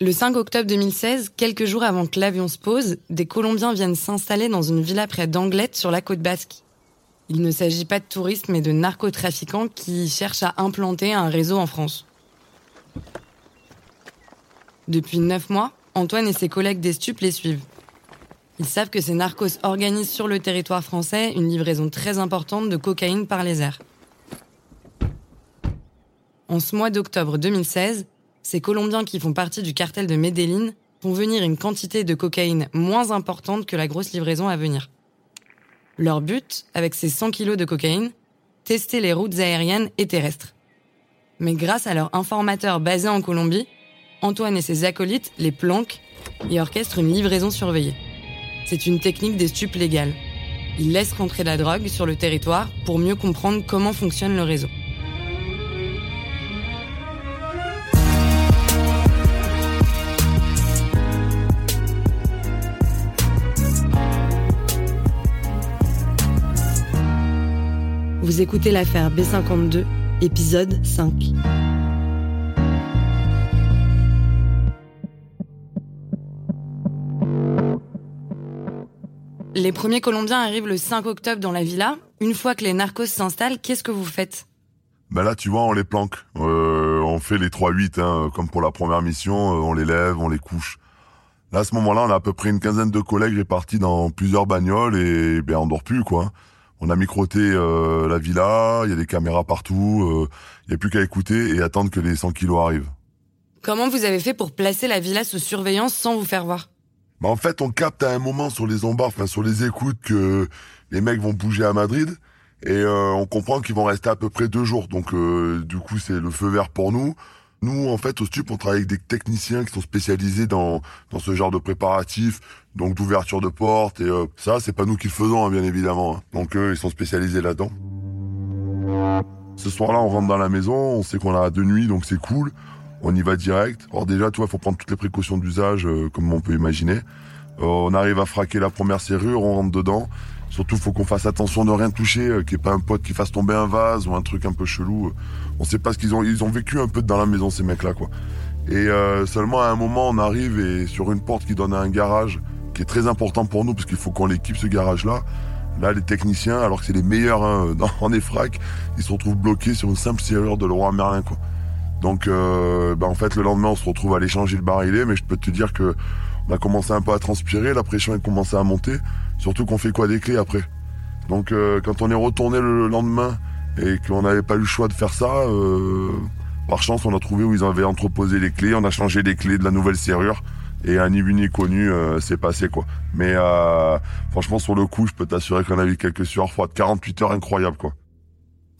Le 5 octobre 2016, quelques jours avant que l'avion se pose, des Colombiens viennent s'installer dans une villa près d'Anglette sur la côte basque. Il ne s'agit pas de touristes mais de narcotrafiquants qui cherchent à implanter un réseau en France. Depuis neuf mois, Antoine et ses collègues des stupes les suivent. Ils savent que ces narcos organisent sur le territoire français une livraison très importante de cocaïne par les airs. En ce mois d'octobre 2016, ces Colombiens qui font partie du cartel de Medellín font venir une quantité de cocaïne moins importante que la grosse livraison à venir. Leur but, avec ces 100 kilos de cocaïne, tester les routes aériennes et terrestres. Mais grâce à leur informateur basé en Colombie, Antoine et ses acolytes les planquent et orchestrent une livraison surveillée. C'est une technique des stupes légales. Ils laissent rentrer la drogue sur le territoire pour mieux comprendre comment fonctionne le réseau. Vous écoutez l'affaire B52, épisode 5. Les premiers Colombiens arrivent le 5 octobre dans la villa. Une fois que les narcos s'installent, qu'est-ce que vous faites? Ben là, tu vois, on les planque. Euh, on fait les 3-8, hein, comme pour la première mission, euh, on les lève, on les couche. Là, à ce moment-là, on a à peu près une quinzaine de collègues répartis dans plusieurs bagnoles et ben on dort plus, quoi. On a microté euh, la villa, il y a des caméras partout, il y a plus qu'à écouter et attendre que les 100 kilos arrivent. Comment vous avez fait pour placer la villa sous surveillance sans vous faire voir? Bah en fait, on capte à un moment sur les ombards, enfin sur les écoutes, que les mecs vont bouger à Madrid. Et euh, on comprend qu'ils vont rester à peu près deux jours. Donc euh, du coup, c'est le feu vert pour nous. Nous, en fait, au STUP, on travaille avec des techniciens qui sont spécialisés dans, dans ce genre de préparatifs, donc d'ouverture de portes. Et euh, ça, c'est pas nous qui le faisons, hein, bien évidemment. Hein. Donc eux, ils sont spécialisés là-dedans. Ce soir-là, on rentre dans la maison, on sait qu'on a deux nuits, donc c'est cool on y va direct. Alors déjà, toi, il faut prendre toutes les précautions d'usage, euh, comme on peut imaginer. Euh, on arrive à fraquer la première serrure, on rentre dedans. Surtout, faut qu'on fasse attention de rien toucher, euh, qu'il n'y ait pas un pote qui fasse tomber un vase ou un truc un peu chelou. On sait pas ce qu'ils ont. Ils ont vécu un peu dans la maison, ces mecs-là, quoi. Et seulement à un moment, on arrive et sur une porte qui donne à un garage, qui est très important pour nous, parce qu'il faut qu'on l'équipe ce garage-là. Là, les techniciens, alors que c'est les meilleurs hein, en EFRAC, ils se retrouvent bloqués sur une simple serrure de Leroy Merlin, quoi. Donc, euh, bah, en fait, le lendemain, on se retrouve à aller changer le barillet, mais je peux te dire que on a commencé un peu à transpirer, la pression a commencé à monter, surtout qu'on fait quoi des clés après. Donc, euh, quand on est retourné le lendemain et qu'on n'avait pas eu le choix de faire ça, euh, par chance, on a trouvé où ils avaient entreposé les clés, on a changé les clés de la nouvelle serrure. Et un ni connu, c'est passé quoi. Mais franchement, sur le coup, je peux t'assurer qu'on a eu quelques sueurs froides. 48 heures incroyables quoi.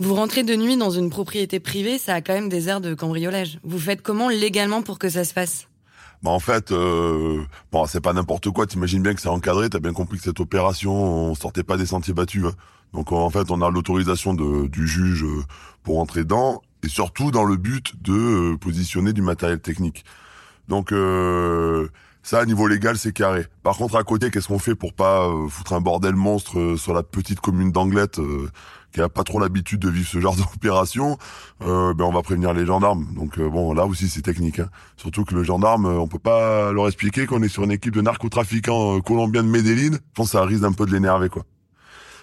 Vous rentrez de nuit dans une propriété privée, ça a quand même des airs de cambriolage. Vous faites comment légalement pour que ça se fasse? Bah en fait, euh, bon, c'est pas n'importe quoi. T'imagines bien que c'est encadré. T'as bien compris que cette opération, on sortait pas des sentiers battus. Hein. Donc en fait, on a l'autorisation du juge euh, pour entrer dedans, et surtout dans le but de euh, positionner du matériel technique. Donc euh, ça, à niveau légal, c'est carré. Par contre, à côté, qu'est-ce qu'on fait pour pas foutre un bordel monstre sur la petite commune d'Anglette qui a pas trop l'habitude de vivre ce genre d'opération, euh, ben on va prévenir les gendarmes. Donc euh, bon, là aussi c'est technique. Hein. Surtout que le gendarme, euh, on peut pas leur expliquer qu'on est sur une équipe de narcotrafiquants euh, colombiens de Medellín. Je pense que ça risque un peu de l'énerver quoi.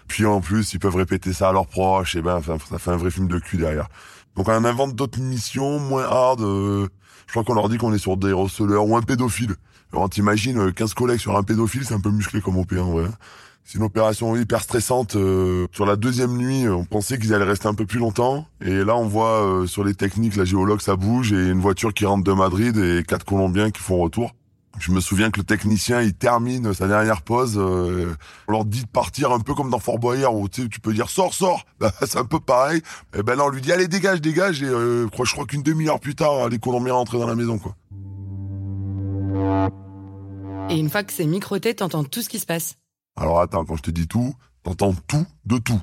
Puis en plus, ils peuvent répéter ça à leurs proches, et ben ça fait un vrai film de cul derrière. Donc on invente d'autres missions moins hard. je crois qu'on leur dit qu'on est sur des receleurs ou un pédophile. Alors t'imagines 15 collègues sur un pédophile, c'est un peu musclé comme OP en vrai. Hein. C'est une opération hyper stressante. Euh, sur la deuxième nuit, on pensait qu'ils allaient rester un peu plus longtemps. Et là, on voit euh, sur les techniques, la géologue, ça bouge et une voiture qui rentre de Madrid et quatre Colombiens qui font retour. Je me souviens que le technicien, il termine sa dernière pause. Euh, on leur dit de partir un peu comme dans Fort Boyard où tu, peux dire sors, sors. Bah, c'est un peu pareil. Et ben là, on lui dit allez dégage, dégage. Et euh, je crois qu'une demi-heure plus tard, les Colombiens rentrent dans la maison, quoi. Et une fois que c'est microté, t'entends tout ce qui se passe. Alors attends, quand je te dis tout, t'entends tout de tout.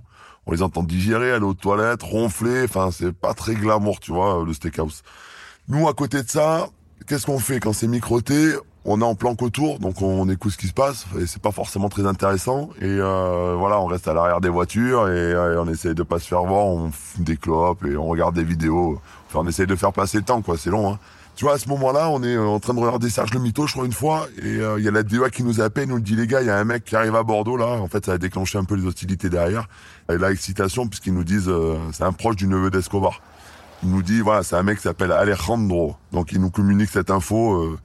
On les entend digérer, aller aux toilettes, ronfler. Enfin, c'est pas très glamour, tu vois, le steakhouse. Nous, à côté de ça, qu'est-ce qu'on fait quand c'est microté? On est en planque autour, donc on écoute ce qui se passe, et c'est pas forcément très intéressant. Et euh, voilà, on reste à l'arrière des voitures et, on essaye de pas se faire voir, on fume des clopes et on regarde des vidéos. Enfin, on essaye de faire passer le temps, quoi. C'est long, hein. Tu vois, à ce moment-là, on est en train de regarder Serge le Mito, je crois, une fois, et euh, il y a la DEA qui nous appelle, nous dit, les gars, il y a un mec qui arrive à Bordeaux, là. En fait, ça a déclenché un peu les hostilités derrière. Et la excitation, puisqu'ils nous disent, euh, c'est un proche du neveu d'Escobar. Il nous dit, voilà, c'est un mec qui s'appelle Alejandro. Donc, il nous communique cette info.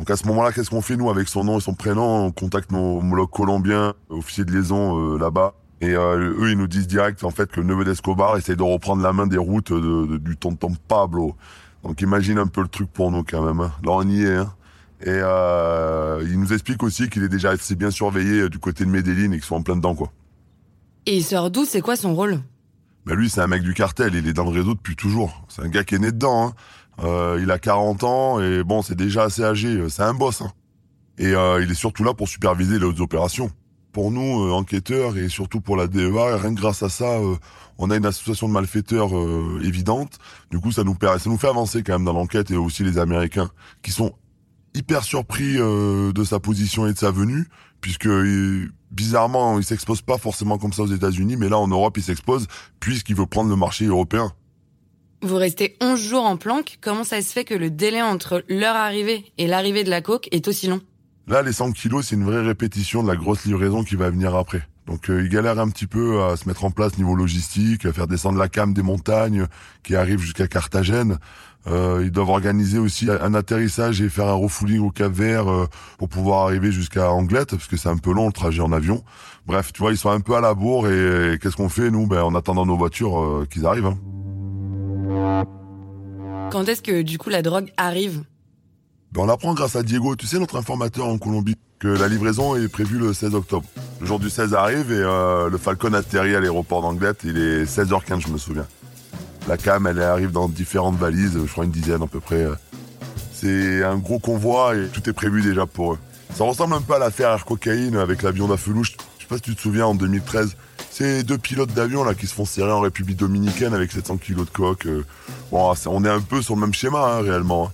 Donc à ce moment-là, qu'est-ce qu'on fait nous avec son nom et son prénom? On contacte nos homologues colombiens, officiers de liaison euh, là-bas. Et euh, eux, ils nous disent direct en fait que le neveu d'Escobar essaye de reprendre la main des routes de, du tonton Pablo. Donc imagine un peu le truc pour nous quand même. Hein. Là, on y est. Hein. Et euh, il nous explique aussi qu'il est déjà assez bien surveillé du côté de Medellin et qu'ils sont en plein dedans quoi. Et il sort d'où C'est quoi son rôle? Ben lui, c'est un mec du cartel. Il est dans le réseau depuis toujours. C'est un gars qui est né dedans. Hein. Euh, il a 40 ans et bon, c'est déjà assez âgé. Euh, c'est un boss. Hein. Et euh, il est surtout là pour superviser les autres opérations. Pour nous, enquêteurs et surtout pour la DEA, rien que grâce à ça, on a une association de malfaiteurs évidente. Du coup, ça nous, ça nous fait avancer quand même dans l'enquête et aussi les Américains qui sont hyper surpris de sa position et de sa venue, puisque bizarrement, il s'expose pas forcément comme ça aux États-Unis, mais là en Europe, il s'expose puisqu'il veut prendre le marché européen. Vous restez 11 jours en planque, comment ça se fait que le délai entre leur arrivée et l'arrivée de la coke est aussi long? Là, les 100 kilos, c'est une vraie répétition de la grosse livraison qui va venir après. Donc euh, ils galèrent un petit peu à se mettre en place niveau logistique, à faire descendre la cam des montagnes qui arrive jusqu'à Carthagène. Euh, ils doivent organiser aussi un atterrissage et faire un refouling au Cap Vert euh, pour pouvoir arriver jusqu'à Anglette, parce que c'est un peu long le trajet en avion. Bref, tu vois, ils sont un peu à la bourre et, qu'est-ce qu'on fait nous? Ben, en attendant nos voitures euh, qu'ils arrivent. Hein. Quand est-ce que du coup la drogue arrive? Ben, On apprend grâce à Diego, tu sais notre informateur en Colombie, que la livraison est prévue le 16 octobre. Le jour du 16 arrive et euh, le Falcon atterrit à l'aéroport d'Anglette, il est 16h15 je me souviens. La cam elle arrive dans différentes valises, je crois une dizaine à peu près. C'est un gros convoi et tout est prévu déjà pour eux. Ça ressemble un peu à l'affaire Air Cocaïne avec l'avion d'Afelouche. Je sais pas si tu te souviens en 2013. C'est deux pilotes d'avion là qui se font serrer en République Dominicaine avec 700 kilos de coque. Euh. bon, on est un peu sur le même schéma hein, réellement. Hein.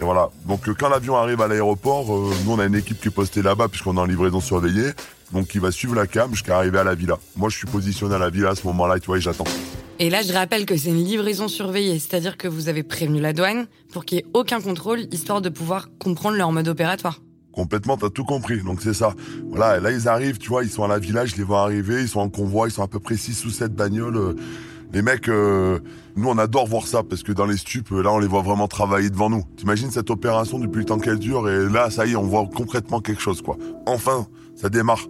Et voilà. Donc euh, quand l'avion arrive à l'aéroport, euh, nous on a une équipe qui est postée là-bas puisqu'on est en livraison surveillée. Donc il va suivre la cam jusqu'à arriver à la villa. Moi je suis positionné à la villa à ce moment-là, tu vois, et j'attends. Et là, je rappelle que c'est une livraison surveillée, c'est-à-dire que vous avez prévenu la douane pour qu'il n'y ait aucun contrôle, histoire de pouvoir comprendre leur mode opératoire. Complètement, t'as tout compris. Donc c'est ça. Voilà, là ils arrivent, tu vois, ils sont à la village, je les vois arriver, ils sont en convoi, ils sont à peu près 6 ou 7 bagnoles. Euh. Les mecs, euh, nous on adore voir ça parce que dans les stupes, là on les voit vraiment travailler devant nous. T'imagines cette opération depuis le temps qu'elle dure et là ça y est, on voit concrètement quelque chose quoi. Enfin, ça démarre.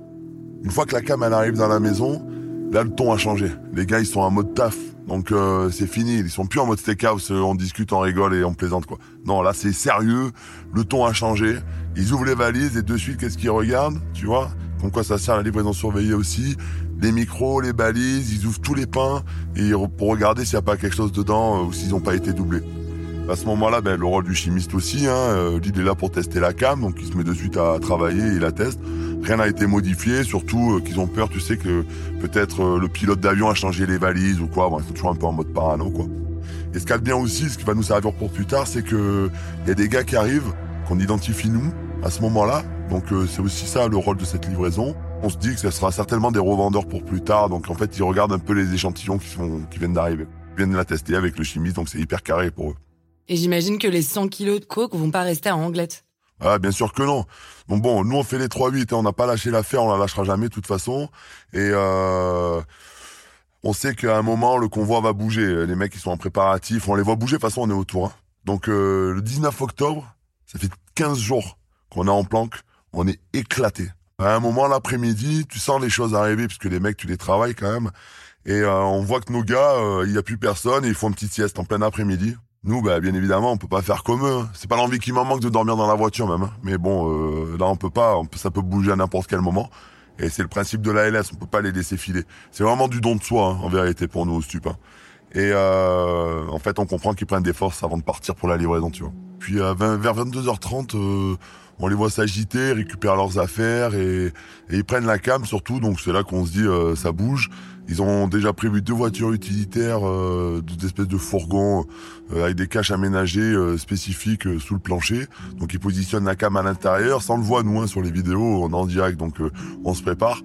Une fois que la cam elle arrive dans la maison, là le ton a changé. Les gars ils sont en mode taf. Donc euh, c'est fini, ils sont plus en mode steakhouse, on discute, on rigole et on plaisante quoi. Non, là c'est sérieux, le ton a changé. Ils ouvrent les valises et de suite qu'est-ce qu'ils regardent, tu vois? Comme quoi ça sert la livraison surveillée aussi. Les micros, les balises, ils ouvrent tous les pains et pour regarder s'il n'y a pas quelque chose dedans euh, ou s'ils n'ont pas été doublés. À ce moment-là, ben, le rôle du chimiste aussi, hein, euh, il est là pour tester la cam, donc il se met de suite à travailler, il la teste. Rien n'a été modifié, surtout euh, qu'ils ont peur, tu sais, que peut-être le pilote d'avion a changé les valises ou quoi. Bon, ils sont toujours un peu en mode parano, quoi. Et ce qu'il y a bien aussi, ce qui va nous servir pour plus tard, c'est que il y a des gars qui arrivent, qu'on identifie nous, à ce moment-là. Donc c'est aussi ça le rôle de cette livraison. On se dit que ce sera certainement des revendeurs pour plus tard, donc en fait ils regardent un peu les échantillons qui, sont, qui viennent d'arriver. Ils viennent la tester avec le chimiste, donc c'est hyper carré pour eux. Et j'imagine que les 100 kilos de coke vont pas rester à Anglette. Ah, bien sûr que non. Bon, bon, nous on fait les 3-8 et on n'a pas lâché l'affaire, on la lâchera jamais de toute façon. Et euh, on sait qu'à un moment le convoi va bouger. Les mecs ils sont en préparatif, on les voit bouger, de toute façon on est autour. Hein. Donc euh, le 19 octobre, ça fait 15 jours qu'on est en planque, on est éclaté. À un moment l'après-midi, tu sens les choses arriver puisque les mecs tu les travailles quand même. Et euh, on voit que nos gars, il y a plus personne ils font une petite sieste en plein après-midi. Nous, bah, bien évidemment, on peut pas faire comme eux. hein. C'est pas l'envie qui m'en manque de dormir dans la voiture même. hein. Mais bon, euh, là, on peut pas. ça peut bouger à n'importe quel moment. Et c'est le principe de la LS. On peut pas les laisser filer. C'est vraiment du don de soi, hein, en vérité, pour nous au stup. hein. Et euh, en fait, on comprend qu'ils prennent des forces avant de partir pour la livraison, tu vois. Puis à 20 vers 22h30, euh, on les voit s'agiter, récupèrent leurs affaires et, ils prennent la cam surtout. Donc c'est là qu'on se dit euh, ça bouge. Ils ont déjà prévu deux voitures utilitaires, euh, des espèces de fourgons euh, avec des caches aménagées euh, spécifiques euh, sous le plancher. Donc ils positionnent la cam à l'intérieur. On le voit nous hein, sur les vidéos, on est en direct, donc on se prépare.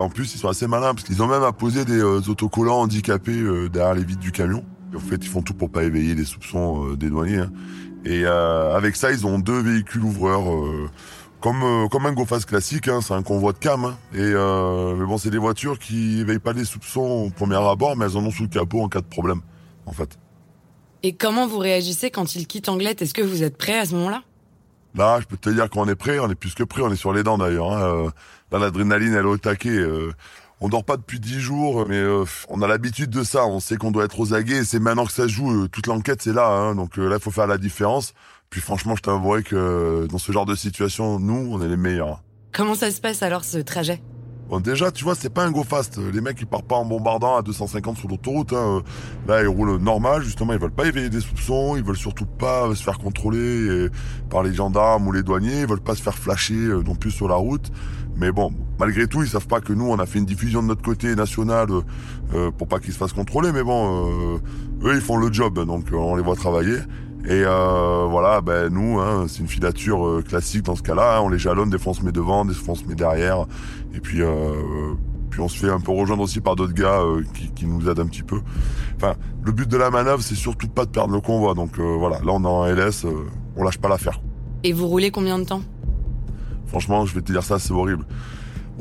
En plus, ils sont assez malins parce qu'ils ont même apposé des euh, autocollants handicapés derrière les vitres du camion. En fait, ils font tout pour pas éveiller les soupçons des douaniers. hein. Et euh, avec ça, ils ont deux véhicules ouvreurs, euh, comme euh, comme un GoFast classique. hein, c'est un convoi de cam. hein. Et euh, mais bon, c'est des voitures qui éveillent pas les soupçons au premier abord, mais elles en ont sous le capot en cas de problème, en fait. Et comment vous réagissez quand ils quittent Anglette Est-ce que vous êtes prêt à ce moment-là? Là, je peux te dire qu'on est prêt, on est plus que prêt, on est sur les dents d'ailleurs. hein. Euh, Là, l'adrénaline, elle est au taquet. On dort pas depuis dix jours, mais euh, on a l'habitude de ça. On sait qu'on doit être aux aguets. et C'est maintenant que ça joue. euh, Toute l'enquête, c'est là. hein. Donc euh, là, il faut faire la différence. Puis franchement, je t'avouerai que dans ce genre de situation, nous, on est les meilleurs. Comment ça se passe alors ce trajet? Bon, déjà, tu vois, c'est pas un go fast. Les mecs, ils partent pas en bombardant à 250 sur l'autoroute. Hein. Là, ils roulent normal. Justement, ils veulent pas éveiller des soupçons. Ils veulent surtout pas se faire contrôler euh, par les gendarmes ou les douaniers. Ils veulent pas se faire flasher euh, non plus sur la route. Mais bon, malgré tout, ils savent pas que nous, on a fait une diffusion de notre côté national euh, pour pas qu'ils se fassent contrôler. Mais bon, eux, ils font le job. Donc, on les voit travailler. Et euh, voilà, ben nous, hein, c'est une filature euh, classique dans ce cas-là. hein. on les jalonne, des fois on se met devant, des fois on se met derrière. Et puis, euh, puis on se fait un peu rejoindre aussi par d'autres gars euh, qui, qui nous aident un petit peu. Enfin, le but de la manœuvre, c'est surtout pas de perdre le convoi. Donc euh, voilà, là on est en LS, euh, on lâche pas l'affaire. Et vous roulez combien de temps? Franchement, je vais te dire ça, c'est horrible.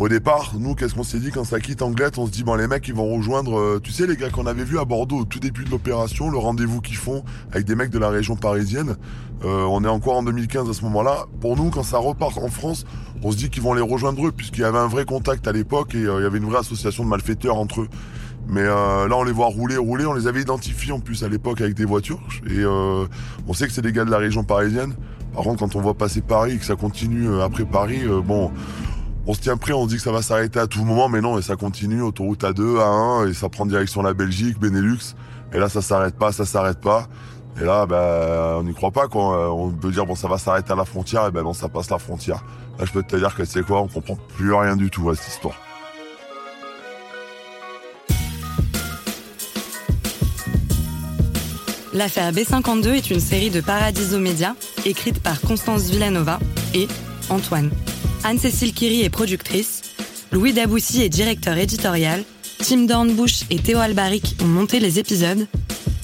Au départ, nous, qu'est-ce qu'on s'est dit quand ça quitte Anglette On se dit, bon, les mecs, ils vont rejoindre, euh, tu sais, les gars qu'on avait vus à Bordeaux au tout début de l'opération, le rendez-vous qu'ils font avec des mecs de la région parisienne. Euh, on est encore en 2015 à ce moment-là. Pour nous, quand ça repart en France, on se dit qu'ils vont les rejoindre eux, puisqu'il y avait un vrai contact à l'époque et euh, il y avait une vraie association de malfaiteurs entre eux. Mais euh, là, on les voit rouler, rouler. On les avait identifiés en plus à l'époque avec des voitures. Et on sait que c'est des gars de la région parisienne. Par contre, quand on voit passer Paris et que ça continue après Paris, bon, on se tient prêt, on se dit que ça va s'arrêter à tout moment, mais non, et ça continue, autoroute A2, A1, et ça prend direction la Belgique, Benelux. Et là, ça s'arrête pas, ça s'arrête pas. Et là, ben, on n'y croit pas, quoi. On peut dire, bon, ça va s'arrêter à la frontière, et ben non, ça passe la frontière. Là, je peux te dire que c'est quoi, on comprend plus rien du tout à cette histoire. L'affaire B52 est une série de Paradiso Media écrite par Constance Villanova et Antoine. Anne-Cécile Kiri est productrice, Louis Daboussi est directeur éditorial, Tim Dornbush et Théo Albaric ont monté les épisodes,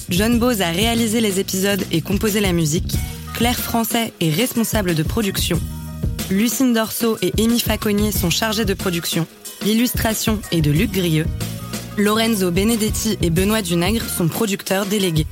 John Bose a réalisé les épisodes et composé la musique, Claire Français est responsable de production, Lucine Dorso et Amy Faconnier sont chargées de production, l'illustration est de Luc Grieux, Lorenzo Benedetti et Benoît Dunègre sont producteurs délégués.